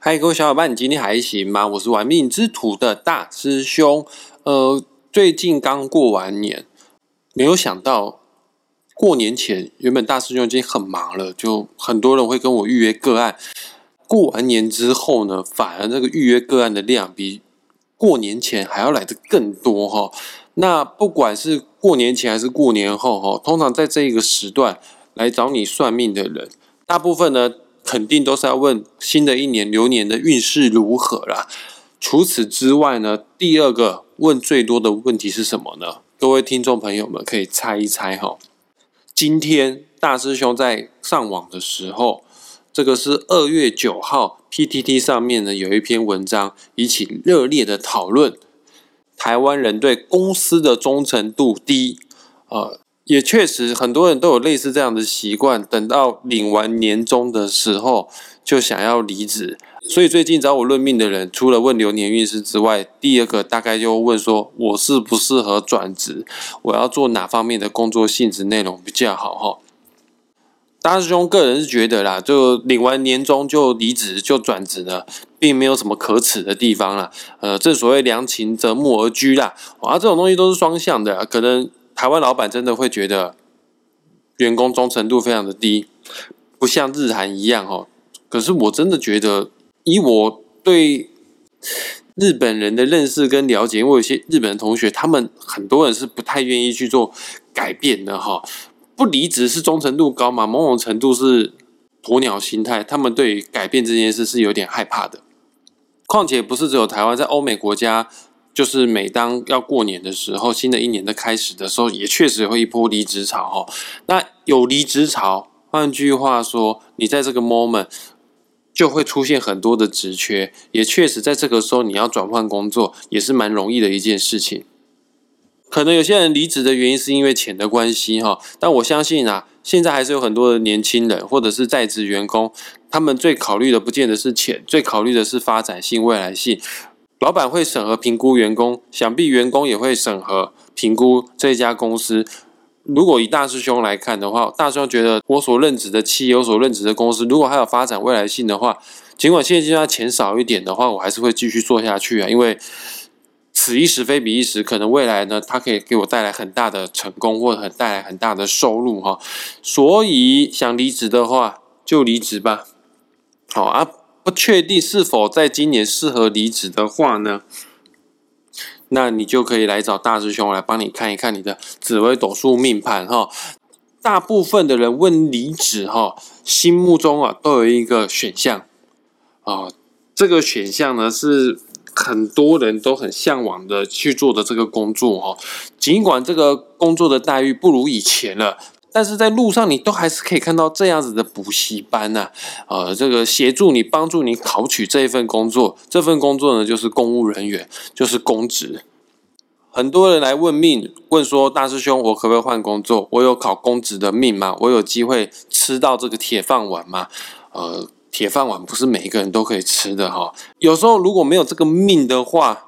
嗨，各位小伙伴，你今天还行吗？我是玩命之徒的大师兄。呃，最近刚过完年，没有想到过年前，原本大师兄已经很忙了，就很多人会跟我预约个案。过完年之后呢，反而这个预约个案的量比过年前还要来的更多哈。那不管是过年前还是过年后哈，通常在这一个时段来找你算命的人，大部分呢。肯定都是要问新的一年流年的运势如何啦。除此之外呢，第二个问最多的问题是什么呢？各位听众朋友们可以猜一猜哈。今天大师兄在上网的时候，这个是二月九号 PTT 上面呢有一篇文章引起热烈的讨论，台湾人对公司的忠诚度低，呃。也确实，很多人都有类似这样的习惯，等到领完年终的时候就想要离职。所以最近找我论命的人，除了问流年运势之外，第二个大概就问说，我适不适合转职？我要做哪方面的工作性质内容比较好？哈，大师兄个人是觉得啦，就领完年终就离职就转职呢，并没有什么可耻的地方啦。呃，正所谓良禽择木而居啦，啊，这种东西都是双向的，可能。台湾老板真的会觉得员工忠诚度非常的低，不像日韩一样哦。可是我真的觉得，以我对日本人的认识跟了解，因为有些日本同学，他们很多人是不太愿意去做改变的哈。不离职是忠诚度高嘛？某种程度是鸵鸟心态，他们对改变这件事是有点害怕的。况且不是只有台湾，在欧美国家。就是每当要过年的时候，新的一年的开始的时候，也确实会一波离职潮哈。那有离职潮，换句话说，你在这个 moment 就会出现很多的职缺，也确实在这个时候你要转换工作也是蛮容易的一件事情。可能有些人离职的原因是因为钱的关系哈，但我相信啊，现在还是有很多的年轻人或者是在职员工，他们最考虑的不见得是钱，最考虑的是发展性、未来性。老板会审核评估员工，想必员工也会审核评估这家公司。如果以大师兄来看的话，大师兄觉得我所任职的企业、我所任职的公司，如果还有发展未来性的话，尽管现阶段钱少一点的话，我还是会继续做下去啊。因为此一时非彼一时，可能未来呢，它可以给我带来很大的成功，或者很带来很大的收入哈。所以想离职的话，就离职吧。好啊。不确定是否在今年适合离职的话呢，那你就可以来找大师兄来帮你看一看你的紫微斗数命盘哈。大部分的人问离职哈，心目中啊都有一个选项啊，这个选项呢是很多人都很向往的去做的这个工作哈。尽管这个工作的待遇不如以前了。但是在路上，你都还是可以看到这样子的补习班呐，呃，这个协助你、帮助你考取这一份工作。这份工作呢，就是公务人员，就是公职。很多人来问命，问说：“大师兄，我可不可以换工作？我有考公职的命吗？我有机会吃到这个铁饭碗吗？”呃，铁饭碗不是每一个人都可以吃的哈。有时候如果没有这个命的话，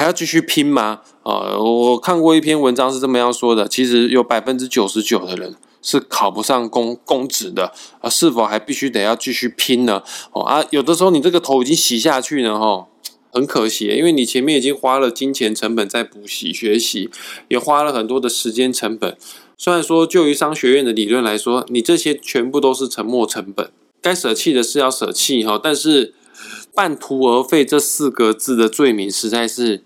还要继续拼吗？啊，我看过一篇文章是这么样说的，其实有百分之九十九的人是考不上公公职的啊，是否还必须得要继续拼呢？哦啊，有的时候你这个头已经洗下去了哈，很可惜，因为你前面已经花了金钱成本在补习学习，也花了很多的时间成本。虽然说就于商学院的理论来说，你这些全部都是沉没成本，该舍弃的是要舍弃哈，但是半途而废这四个字的罪名实在是。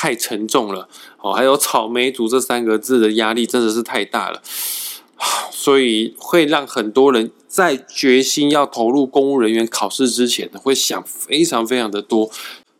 太沉重了哦，还有草莓族这三个字的压力真的是太大了，所以会让很多人在决心要投入公务人员考试之前呢，会想非常非常的多。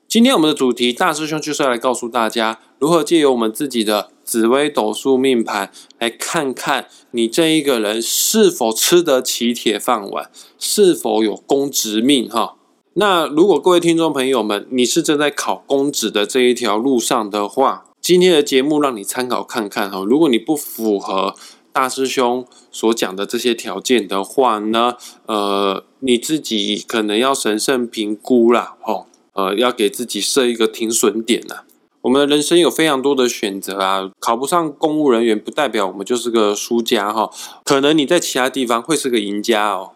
今天我们的主题，大师兄就是要来告诉大家，如何借由我们自己的紫微斗数命盘，来看看你这一个人是否吃得起铁饭碗，是否有公职命哈。那如果各位听众朋友们，你是正在考公职的这一条路上的话，今天的节目让你参考看看哈。如果你不符合大师兄所讲的这些条件的话呢，呃，你自己可能要审慎评估啦，哦，呃，要给自己设一个停损点呐。我们的人生有非常多的选择啊，考不上公务人员不代表我们就是个输家哈，可能你在其他地方会是个赢家哦。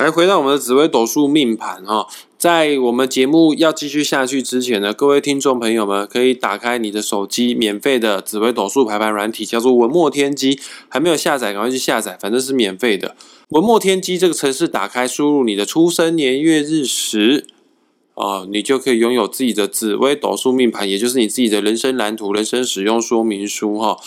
来回到我们的紫微斗数命盘哈，在我们节目要继续下去之前呢，各位听众朋友们可以打开你的手机免费的紫微斗数排盘软体，叫做文墨天机，还没有下载赶快去下载，反正是免费的。文墨天机这个城市打开，输入你的出生年月日时，啊，你就可以拥有自己的紫微斗数命盘，也就是你自己的人生蓝图、人生使用说明书哈。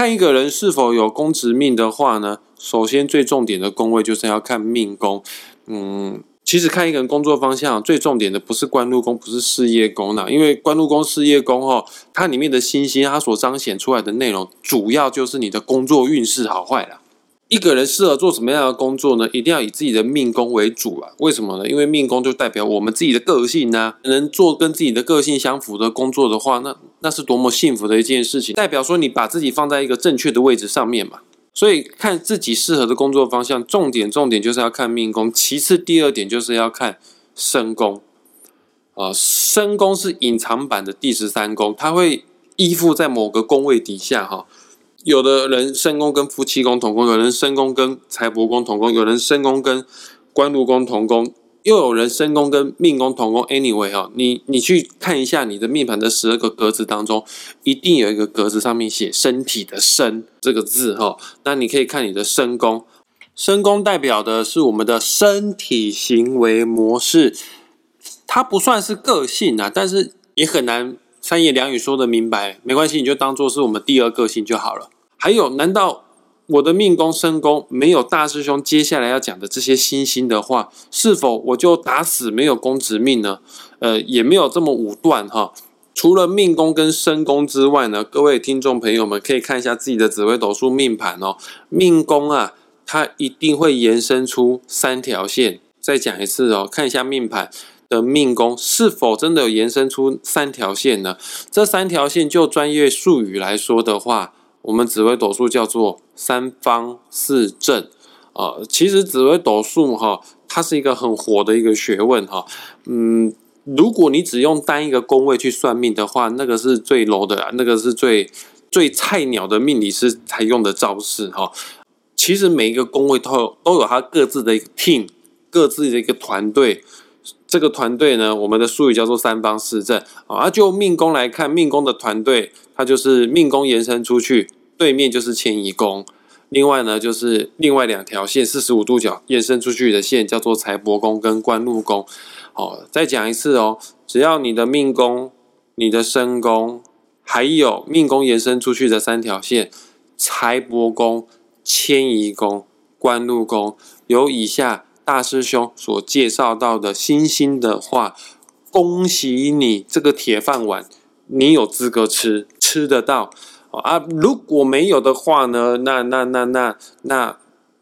看一个人是否有公职命的话呢，首先最重点的宫位就是要看命宫。嗯，其实看一个人工作方向，最重点的不是官禄宫，不是事业宫呢，因为官禄宫、事业宫哦，它里面的星星，它所彰显出来的内容，主要就是你的工作运势好坏啦。一个人适合做什么样的工作呢？一定要以自己的命宫为主啊！为什么呢？因为命宫就代表我们自己的个性呢。能做跟自己的个性相符的工作的话，那那是多么幸福的一件事情。代表说你把自己放在一个正确的位置上面嘛。所以看自己适合的工作方向，重点重点就是要看命宫。其次，第二点就是要看身宫啊。身宫是隐藏版的第十三宫，它会依附在某个宫位底下哈。有的人身宫跟夫妻宫同宫，有人身宫跟财帛宫同宫，有人身宫跟官禄宫同宫，又有人身宫跟命宫同宫。Anyway 哈，你你去看一下你的命盘的十二个格子当中，一定有一个格子上面写“身体”的“身”这个字哈。那你可以看你的身宫，身宫代表的是我们的身体行为模式，它不算是个性啊，但是也很难。三言两语说的明白，没关系，你就当做是我们第二个性就好了。还有，难道我的命宫、身宫没有大师兄接下来要讲的这些星星的话，是否我就打死没有公职命呢？呃，也没有这么武断哈。除了命宫跟身宫之外呢，各位听众朋友们可以看一下自己的紫微斗数命盘哦。命宫啊，它一定会延伸出三条线。再讲一次哦，看一下命盘。的命宫是否真的有延伸出三条线呢？这三条线就专业术语来说的话，我们紫微斗数叫做三方四正啊。其实紫微斗数哈，它是一个很火的一个学问哈。嗯，如果你只用单一个宫位去算命的话，那个是最 low 的，那个是最最菜鸟的命理师才用的招式哈。其实每一个宫位都有都有它各自的一个 team，各自的一个团队。这个团队呢，我们的术语叫做三方四正啊。就命宫来看，命宫的团队，它就是命宫延伸出去，对面就是迁移宫。另外呢，就是另外两条线四十五度角延伸出去的线，叫做财帛宫跟官禄宫。好，再讲一次哦，只要你的命宫、你的身宫，还有命宫延伸出去的三条线，财帛宫、迁移宫、官禄宫，有以下。大师兄所介绍到的星星的话，恭喜你这个铁饭碗，你有资格吃，吃得到啊！如果没有的话呢？那那那那那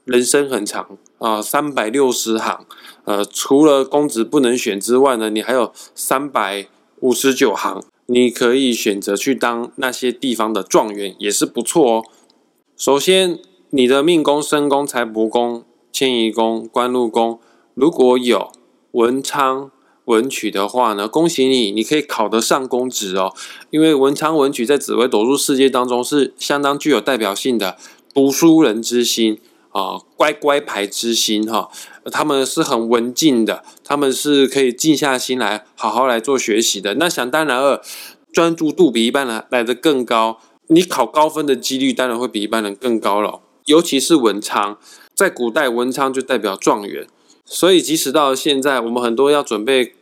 人生很长啊，三百六十行，呃，除了公子不能选之外呢，你还有三百五十九行，你可以选择去当那些地方的状元，也是不错哦。首先，你的命宫、身宫、财帛宫。迁移宫、官禄宫，如果有文昌文曲的话呢，恭喜你，你可以考得上公职哦。因为文昌文曲在紫微斗数世界当中是相当具有代表性的读书人之心啊，乖乖牌之心哈。他们是很文静的，他们是可以静下心来好好来做学习的。那想当然二，专注度比一般人来的更高，你考高分的几率当然会比一般人更高了，尤其是文昌。在古代，文昌就代表状元，所以即使到了现在，我们很多要准备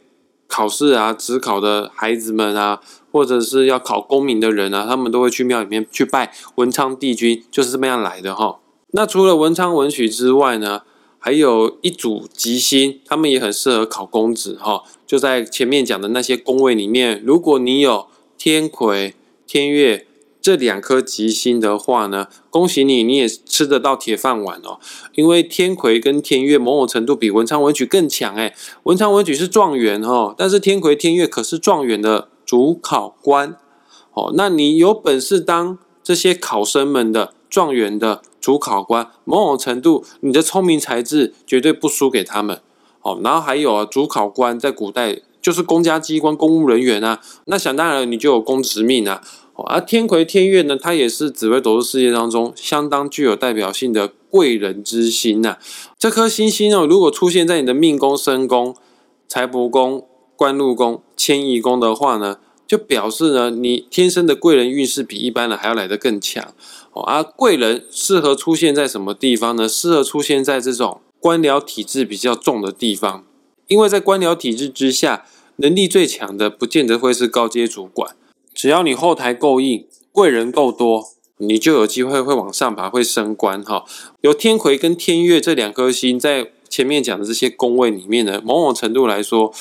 考试啊、职考的孩子们啊，或者是要考功名的人啊，他们都会去庙里面去拜文昌帝君，就是这么样来的哈。那除了文昌文曲之外呢，还有一组吉星，他们也很适合考公子哈。就在前面讲的那些宫位里面，如果你有天魁、天月。这两颗吉星的话呢，恭喜你，你也吃得到铁饭碗哦。因为天魁跟天月某种程度比文昌文曲更强哎。文昌文曲是状元哦，但是天魁天月可是状元的主考官哦。那你有本事当这些考生们的状元的主考官，某种程度你的聪明才智绝对不输给他们哦。然后还有啊，主考官在古代就是公家机关公务人员啊，那想当然你就有公职命啊。而天魁天月呢，它也是紫微斗数世界当中相当具有代表性的贵人之星呐。这颗星星哦，如果出现在你的命宫、身宫、财帛宫、官禄宫、迁移宫的话呢，就表示呢，你天生的贵人运势比一般人还要来得更强哦。而贵人适合出现在什么地方呢？适合出现在这种官僚体制比较重的地方，因为在官僚体制之下，能力最强的不见得会是高阶主管。只要你后台够硬，贵人够多，你就有机会会往上爬，会升官哈。有天魁跟天月这两颗星在前面讲的这些宫位里面呢，某种程度来说，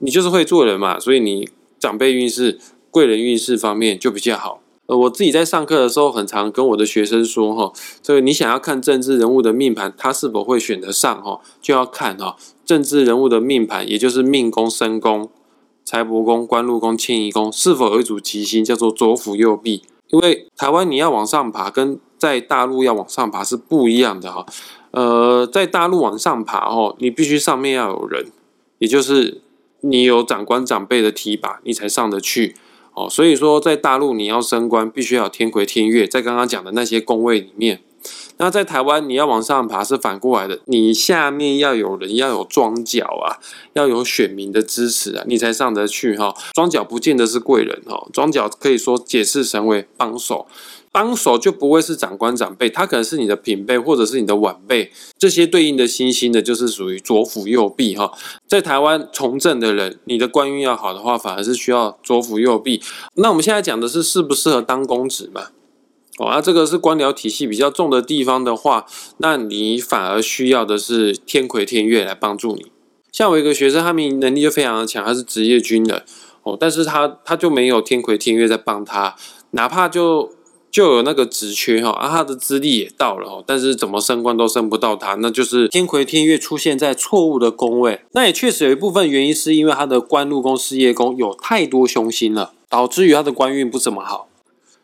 你就是会做人嘛，所以你长辈运势、贵人运势方面就比较好。呃，我自己在上课的时候，很常跟我的学生说哈，这个你想要看政治人物的命盘，他是否会选得上哈，就要看哈政治人物的命盘，也就是命宫、身宫。财帛宫、官禄宫、迁移宫是否有一组吉星叫做左辅右弼？因为台湾你要往上爬，跟在大陆要往上爬是不一样的哈。呃，在大陆往上爬哦，你必须上面要有人，也就是你有长官长辈的提拔，你才上得去哦。所以说，在大陆你要升官，必须要有天魁天月，在刚刚讲的那些宫位里面。那在台湾，你要往上爬是反过来的，你下面要有人，要有庄脚啊，要有选民的支持啊，你才上得去哈。庄脚不见得是贵人哈，庄脚可以说解释成为帮手，帮手就不会是长官长辈，他可能是你的平辈或者是你的晚辈，这些对应的星星的，就是属于左辅右弼哈。在台湾从政的人，你的官运要好的话，反而是需要左辅右弼。那我们现在讲的是适不适合当公职嘛？哦，啊，这个是官僚体系比较重的地方的话，那你反而需要的是天魁天月来帮助你。像我一个学生，他明能力就非常的强，他是职业军人哦，但是他他就没有天魁天月在帮他，哪怕就就有那个职缺哈，啊，他的资历也到了哦，但是怎么升官都升不到他，那就是天魁天月出现在错误的宫位。那也确实有一部分原因是因为他的官禄宫、事业宫有太多凶星了，导致于他的官运不怎么好。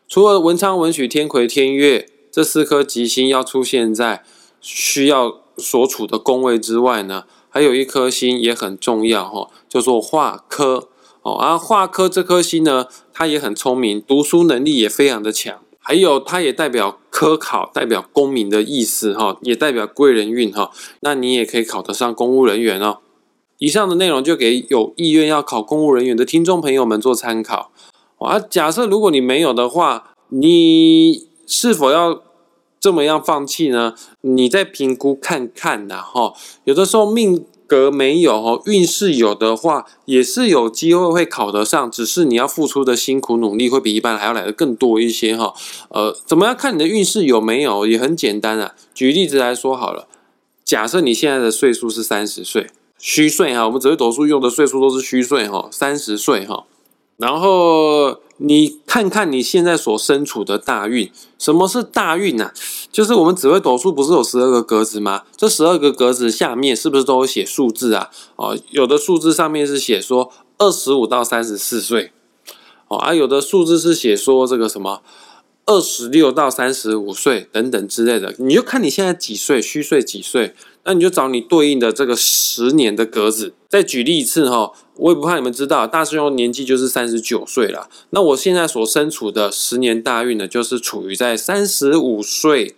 除了文昌、文曲、天魁、天月这四颗吉星要出现在需要所处的宫位之外呢，还有一颗星也很重要哈，叫做化科哦。而化科这颗星呢，它也很聪明，读书能力也非常的强，还有它也代表科考，代表公民的意思哈，也代表贵人运哈。那你也可以考得上公务人员哦。以上的内容就给有意愿要考公务人员的听众朋友们做参考。啊，假设如果你没有的话，你是否要这么样放弃呢？你再评估看看呐，哈。有的时候命格没有，哈，运势有的话，也是有机会会考得上，只是你要付出的辛苦努力会比一般还要来的更多一些，哈。呃，怎么样看你的运势有没有？也很简单啊。举例子来说好了，假设你现在的岁数是三十岁，虚岁哈，我们只会读书用的岁数都是虚岁哈，三十岁哈。然后你看看你现在所身处的大运，什么是大运呢？就是我们紫微斗数不是有十二个格子吗？这十二个格子下面是不是都有写数字啊？哦，有的数字上面是写说二十五到三十四岁，哦，而有的数字是写说这个什么二十六到三十五岁等等之类的。你就看你现在几岁，虚岁几岁。那你就找你对应的这个十年的格子。再举例一次哈，我也不怕你们知道，大师兄年纪就是三十九岁了。那我现在所身处的十年大运呢，就是处于在三十五岁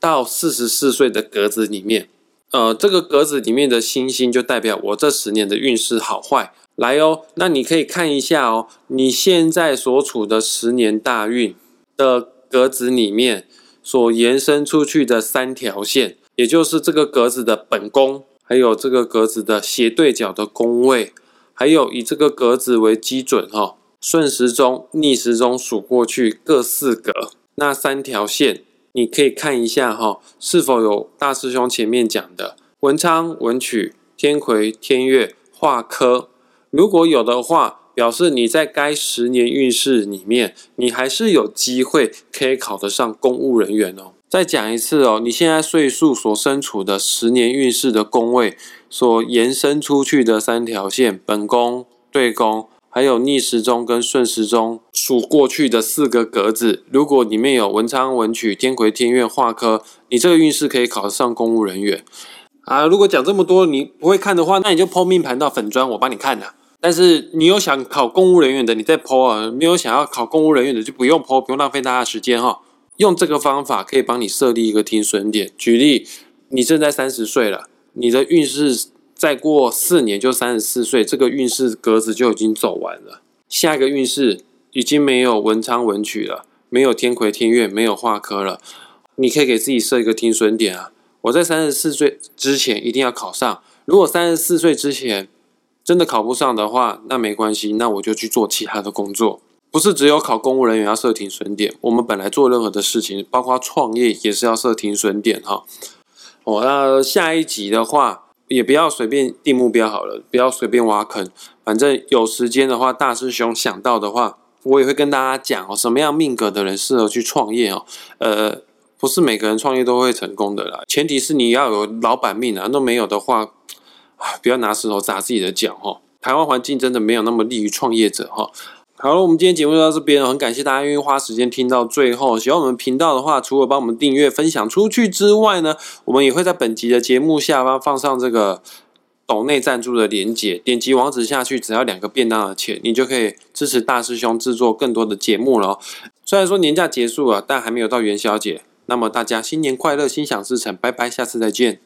到四十四岁的格子里面。呃，这个格子里面的星星就代表我这十年的运势好坏。来哦，那你可以看一下哦，你现在所处的十年大运的格子里面所延伸出去的三条线。也就是这个格子的本宫，还有这个格子的斜对角的宫位，还有以这个格子为基准哈，顺时钟、逆时钟数过去各四格，那三条线你可以看一下哈，是否有大师兄前面讲的文昌、文曲、天魁、天月、化科，如果有的话，表示你在该十年运势里面，你还是有机会可以考得上公务人员哦。再讲一次哦，你现在岁数所身处的十年运势的宫位所延伸出去的三条线，本宫、对宫，还有逆时钟跟顺时钟数过去的四个格子，如果里面有文昌、文曲、天魁、天院、化科，你这个运势可以考得上公务人员啊。如果讲这么多你不会看的话，那你就剖命盘到粉砖，我帮你看呐。但是你有想考公务人员的，你再 PO 啊；没有想要考公务人员的，就不用 PO，不用浪费大家时间哈。用这个方法可以帮你设立一个停损点。举例，你正在三十岁了，你的运势再过四年就三十四岁，这个运势格子就已经走完了。下一个运势已经没有文昌文曲了，没有天魁天月，没有化科了。你可以给自己设一个停损点啊！我在三十四岁之前一定要考上。如果三十四岁之前真的考不上的话，那没关系，那我就去做其他的工作。不是只有考公务人员要设停损点，我们本来做任何的事情，包括创业也是要设停损点哈。哦，那下一集的话，也不要随便定目标好了，不要随便挖坑。反正有时间的话，大师兄想到的话，我也会跟大家讲哦，什么样命格的人适合去创业哦。呃，不是每个人创业都会成功的啦，前提是你要有老板命啊，那没有的话，不要拿石头砸自己的脚哈。台湾环境真的没有那么利于创业者哈。好了，我们今天节目就到这边了，很感谢大家愿意花时间听到最后。喜欢我们频道的话，除了帮我们订阅、分享出去之外呢，我们也会在本集的节目下方放上这个抖内赞助的连结，点击网址下去，只要两个便当的钱，你就可以支持大师兄制作更多的节目了。虽然说年假结束了，但还没有到元宵节。那么大家新年快乐，心想事成，拜拜，下次再见。